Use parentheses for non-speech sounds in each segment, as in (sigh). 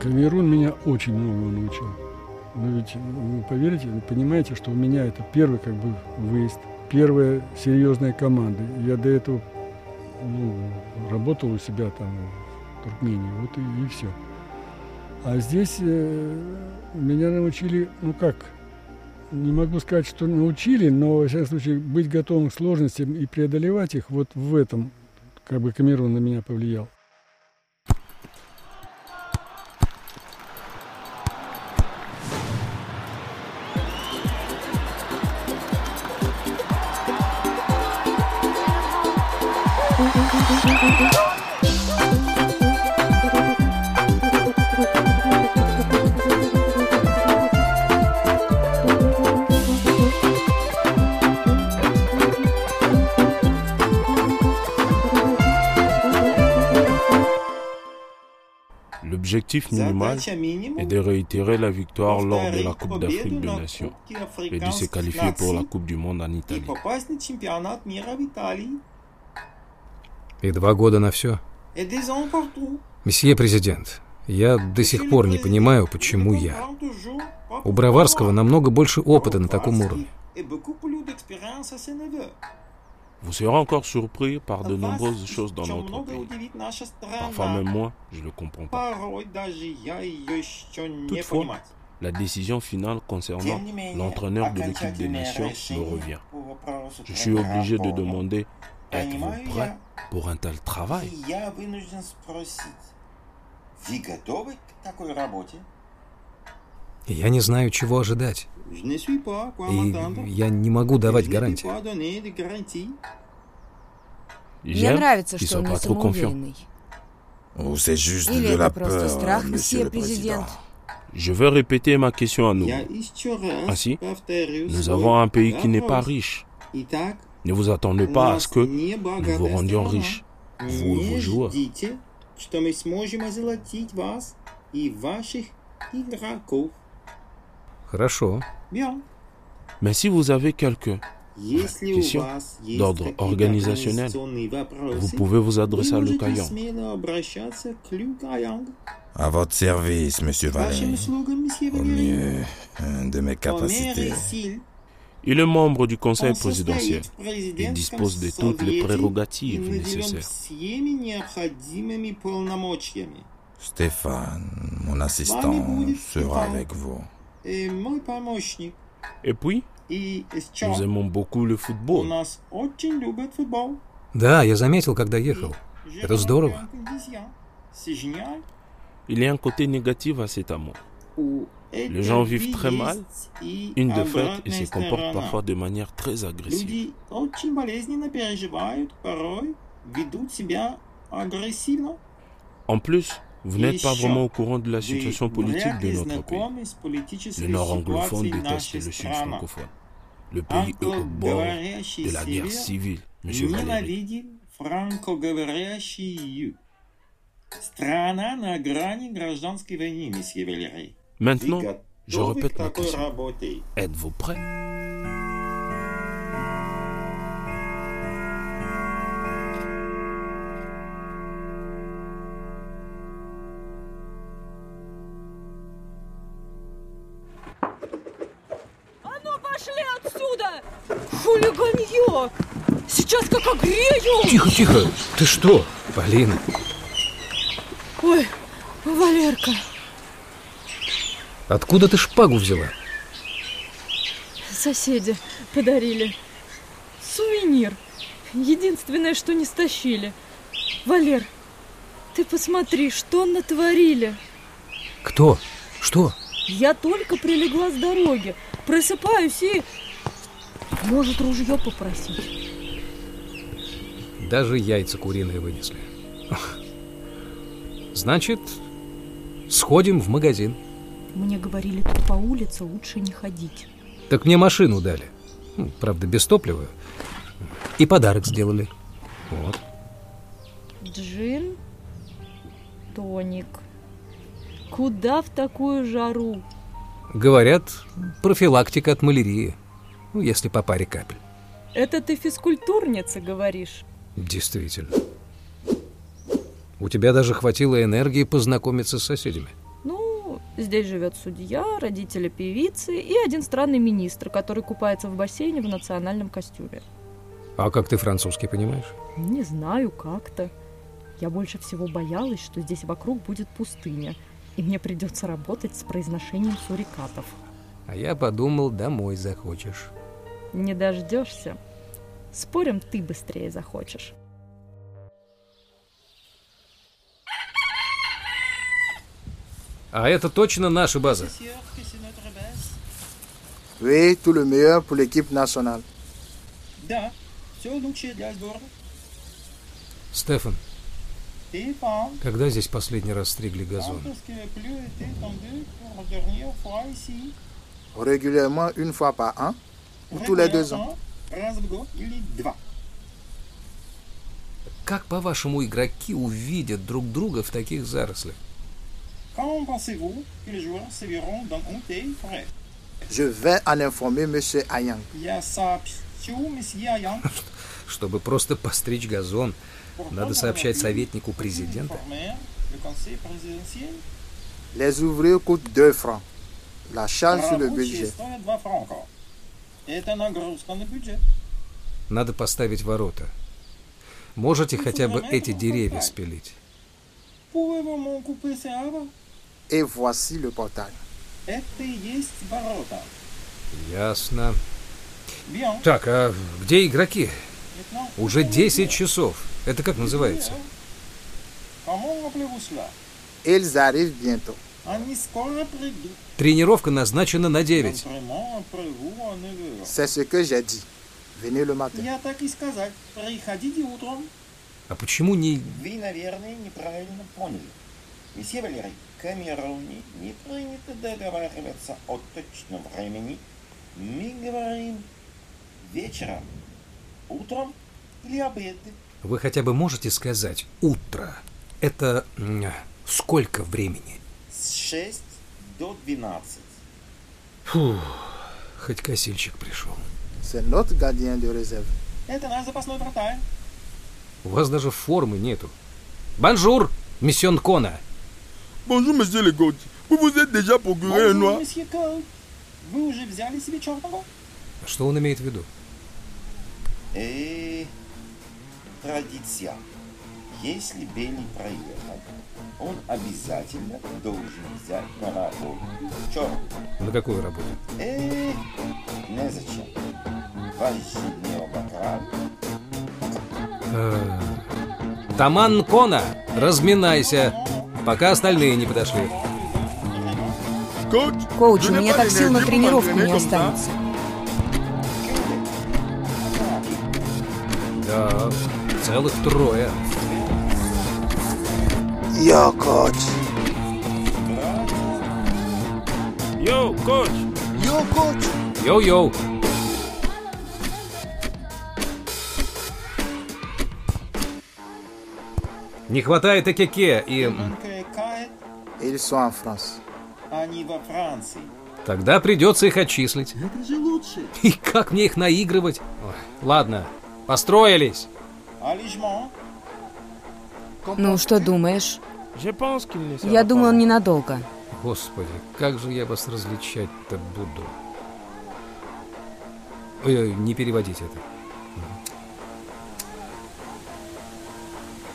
Камерун меня очень многому научил. Но ведь вы поверите, вы понимаете, что у меня это первый как бы выезд, первая серьезная команда. Я до этого ну, работал у себя там в Туркмении, вот и, и все. А здесь э, меня научили, ну как, не могу сказать, что научили, но, во всяком случае, быть готовым к сложностям и преодолевать их, вот в этом, как бы, Камерун на меня повлиял. L'objectif minimal est de réitérer la victoire lors de la Coupe d'Afrique des Nations et de se qualifier pour la Coupe du Monde en Italie. И два года на все. Месье президент, я до сих пор не понимаю, почему я. У Броварского намного больше опыта на таком уровне. Vous serez encore surpris par de nombreuses choses dans notre pays. Parfois même moi, je ne le comprends pas. Toutefois, la décision finale concernant l'entraîneur de l'équipe des nations me revient. Je suis obligé de demander, êtes-vous prêt pour un tel travail Я не знаю, чего ожидать. И я не могу давать гарантии. Мне нравится, что он не самоуверенный. Или это просто страх, месье президент? Je veux répéter ma question à nous. Ainsi, nous avons un pays qui n'est pas riche. Ne vous attendez pas à ce que nous vous rendions riches, vous et vos joueurs. что мы сможем озолотить вас и ваших игроков. Хорошо. Mais si vous avez quelques questions d'ordre organisationnel, vous pouvez vous adresser à Lucayan. À votre service, monsieur Valéry. Au mieux de mes capacités. Il est membre du conseil présidentiel et dispose de toutes les prérogatives nécessaires. Stéphane, mon assistant, sera avec vous. Et puis, nous aimons beaucoup le football. Да, я заметил, когда ехал. Это здорово. Il y a un côté négatif à cet amour. Les gens vivent très mal une défaite et se comportent parfois de manière très agressive. En plus, vous n'êtes pas vraiment au courant de la situation politique de notre pays. Le nord anglophone déteste le sud francophone. Le pays est au bord de la guerre civile, monsieur Valéry. Maintenant, je répète ma question. Êtes-vous prêt Хулиганье! Сейчас как огрею! Тихо, тихо! Ты что, Полина? Ой, Валерка. Откуда ты шпагу взяла? Соседи подарили. Сувенир. Единственное, что не стащили. Валер, ты посмотри, что натворили. Кто? Что? Я только прилегла с дороги. Просыпаюсь и... Может, ружье попросить? Даже яйца куриные вынесли. Значит, сходим в магазин. Мне говорили, тут по улице лучше не ходить. Так мне машину дали. Ну, правда, без топлива. И подарок сделали. Вот. Джин, тоник. Куда в такую жару? Говорят, профилактика от малярии. Ну, если по паре капель. Это ты физкультурница, говоришь? Действительно. У тебя даже хватило энергии познакомиться с соседями. Здесь живет судья, родители певицы и один странный министр, который купается в бассейне в национальном костюме. А как ты французский понимаешь? Не знаю, как-то. Я больше всего боялась, что здесь вокруг будет пустыня, и мне придется работать с произношением сурикатов. А я подумал, домой захочешь. Не дождешься. Спорим, ты быстрее захочешь. А это точно наша база? Oui, tout le meilleur pour l'équipe nationale. Да, все лучшее для сборной. Стефан, когда здесь последний раз стригли газон? Régulièrement une fois par an ou tous les deux ans. Как, по-вашему, игроки увидят друг друга в таких зарослях? Je vais en informer monsieur Ayang. (laughs) Чтобы просто постричь газон, надо сообщать советнику президента. Les ouvriers coûtent 2 francs. La charge sur le budget. Надо поставить ворота. Можете хотя бы эти деревья спилить? Et voici le portail. Ясно. Так, а где игроки? Уже 10 часов. Это как называется? Ils arrivent bientôt. Тренировка назначена на 9. C'est ce que j'ai dit. Venez le matin. Я так и сказать. Приходите утром. А почему не... Вы, наверное, неправильно поняли. Месье Валерий, Камеруне не принято договариваться о точном времени. Мы говорим вечером, утром или обедом. Вы хотя бы можете сказать «утро»? Это сколько времени? С 6 до 12. Фу, хоть косильщик пришел. Это наш запасной вратарь. У вас даже формы нету. Bonjour, monsieur Кона. Bonjour, monsieur le coach. Vous vous êtes déjà procuré un noir. Monsieur Coach. Вы уже взяли себе черного? Что он имеет в виду? Э, традиция. Если белый приехал, он обязательно должен взять на работу черного. На какую работу? Э, незачем. Возьми не обокрали. Э, Таман Кона, разминайся, пока остальные не подошли. Коуч, у меня так сил на тренировку не останется. Да, целых трое. Yo, coach. Yo, coach. Yo, coach. Yo-yo. Не хватает Экеке и... Ils sont en France. Они во Франции. Тогда придется их отчислить. Это же лучше. И как мне их наигрывать? Ой, ладно, построились. Ну, что думаешь? Я думаю, он ненадолго. Господи, как же я вас различать-то буду? Ой, не переводите это.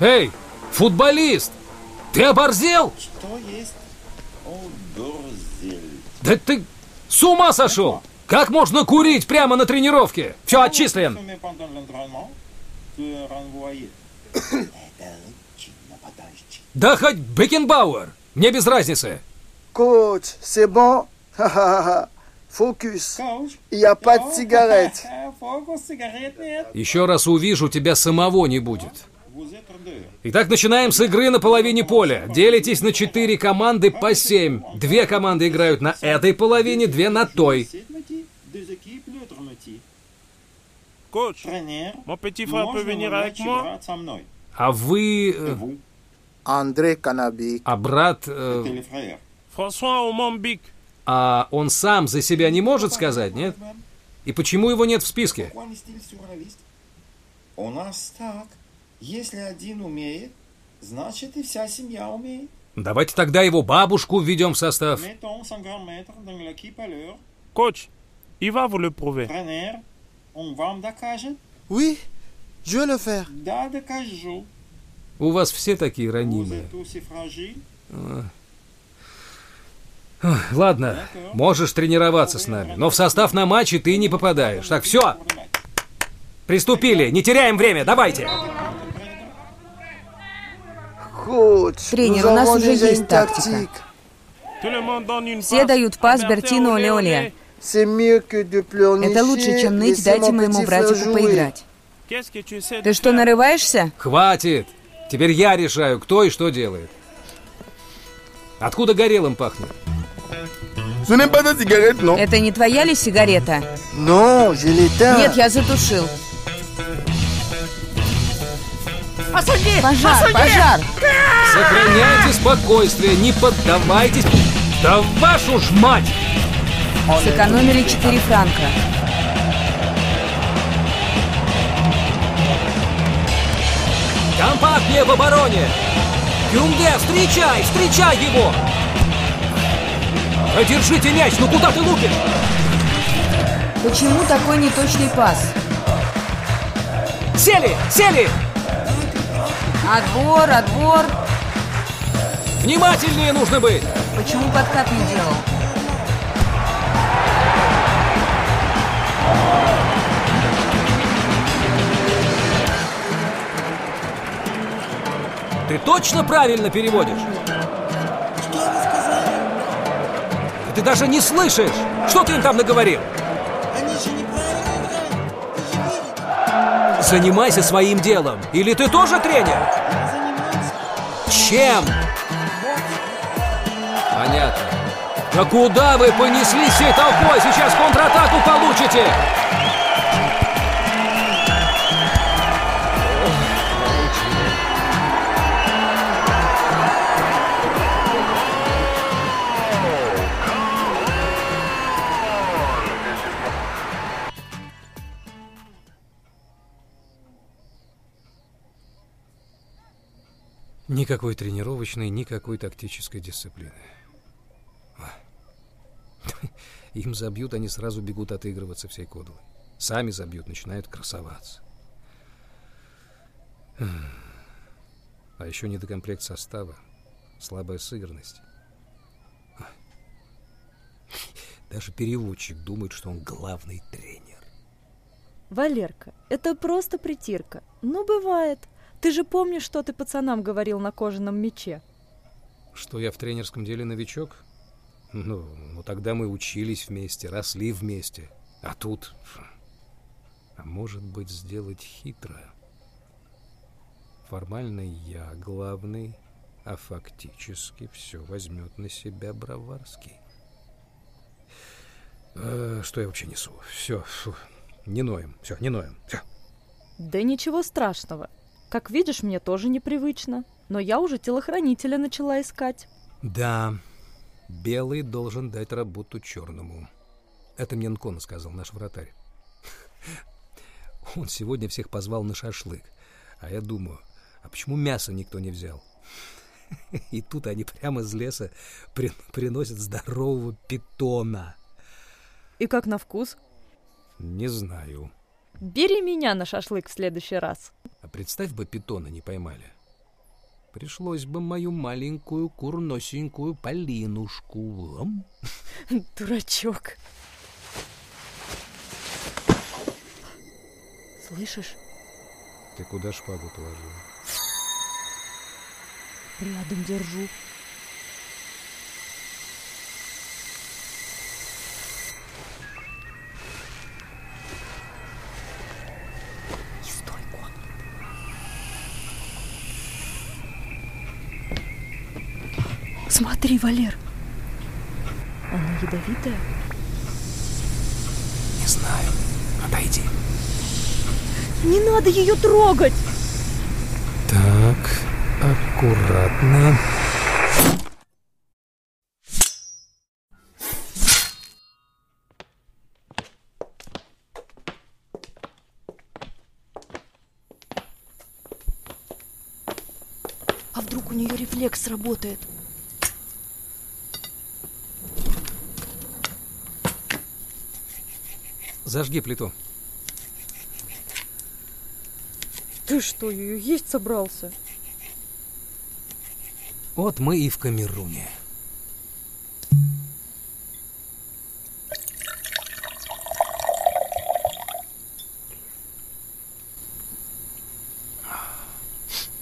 Эй, футболист! Ты оборзел? Что есть? О, Дорзель. Да ты с ума сошел! Как можно курить прямо на тренировке? Все, отчислен. Очень нападающий. Да хоть Бекенбауэр. Мне без разницы. Coach, c'est bon. Focus. Коуч. Il n'y a pas de cigarette. Фокус, сигарет нет. Еще раз увижу, тебя самого не будет. Итак, начинаем с игры на половине поля. Делитесь на четыре команды по семь. Две команды играют на этой половине, две на той. А вы... André Cannabik. А брат... э. А он сам за себя не может сказать, нет? И почему его нет в списке? У нас так. Если один умеет, значит и вся семья умеет. Давайте тогда его бабушку введем в состав. Коч, il va vous le prouver. Oui, je vais le faire. У вас все такие ранимые. Ладно, можешь тренироваться с нами, но в состав на матче ты не попадаешь. Так, все. Приступили, не теряем время, давайте. Тренер, у нас уже есть тактика. Все дают пас Бертину Оле-Оле. Это лучше, чем ныть, дайте моему братику поиграть. Ты что, нарываешься? Хватит! Теперь я решаю, кто и что делает. Откуда горелым пахнет? Это не твоя ли сигарета? Нет, я затушил. Осуди! Пожар, Осуди! пожар! Сохраняйте спокойствие, не поддавайтесь. Да вашу ж мать! Сэкономили 4 франка. Компактнее в обороне! Юнге, встречай! Встречай его! Продержите мяч, ну куда ты лупишь? Почему такой неточный пас? Сели! Сели! Отбор, отбор. Внимательнее нужно быть. Почему подкат не делал? Ты точно правильно переводишь? Что вы сказали? Ты даже не слышишь! Что ты им там наговорил? Занимайся своим делом. Или ты тоже тренер? Чем? Понятно. Да куда вы понеслись всей толпой? Сейчас контратаку получите! Никакой тренировочной, никакой тактической дисциплины. (laughs) Им забьют, они сразу бегут отыгрываться всей кодлой. Сами забьют, начинают красоваться. А еще недокомплект состава, слабая сыгранность. Даже переводчик думает, что он главный тренер. Валерка, это просто притирка. Ну, бывает. Ты же помнишь, что ты пацанам говорил на кожаном мече? Что я в тренерском деле новичок? Ну, ну тогда мы учились вместе, росли вместе. А тут... А может быть, сделать хитро? Формально я главный, а фактически все возьмет на себя Броварский. Э, что я вообще несу? Все, фу, не ноем, все, не ноем, все. Да ничего страшного. Как видишь, мне тоже непривычно, но я уже телохранителя начала искать. Да, белый должен дать работу черному. Это мне Нкона сказал, наш вратарь. Он сегодня всех позвал на шашлык. А я думаю, а почему мясо никто не взял? И тут они прямо из леса при приносят здорового питона. И как на вкус? Не знаю. Бери меня на шашлык в следующий раз. А представь бы, питона не поймали. Пришлось бы мою маленькую курносенькую Полинушку. (laughs) Дурачок. Слышишь? Ты куда шпагу положил? Рядом держу. Ядовитая? Не знаю. Отойди. Не надо ее трогать! Так, аккуратно. А вдруг у нее рефлекс сработает? Зажги плиту. Ты что, ее есть собрался? Вот мы и в Камеруне.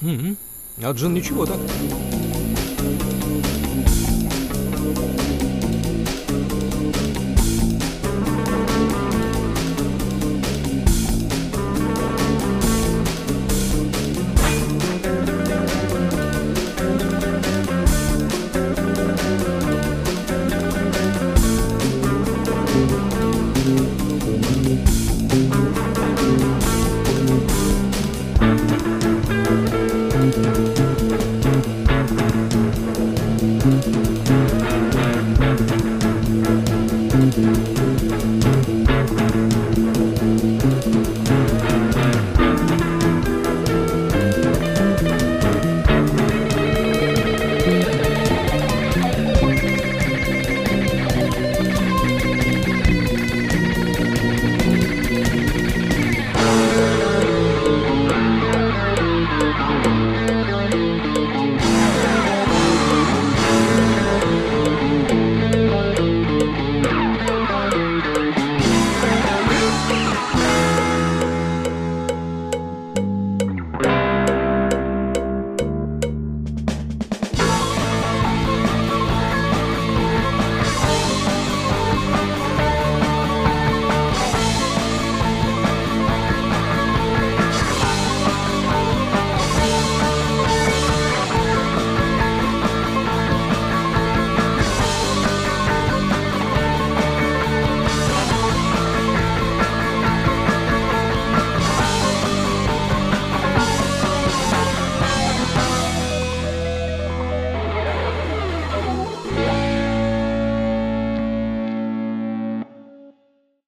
Угу. А Джин ничего так.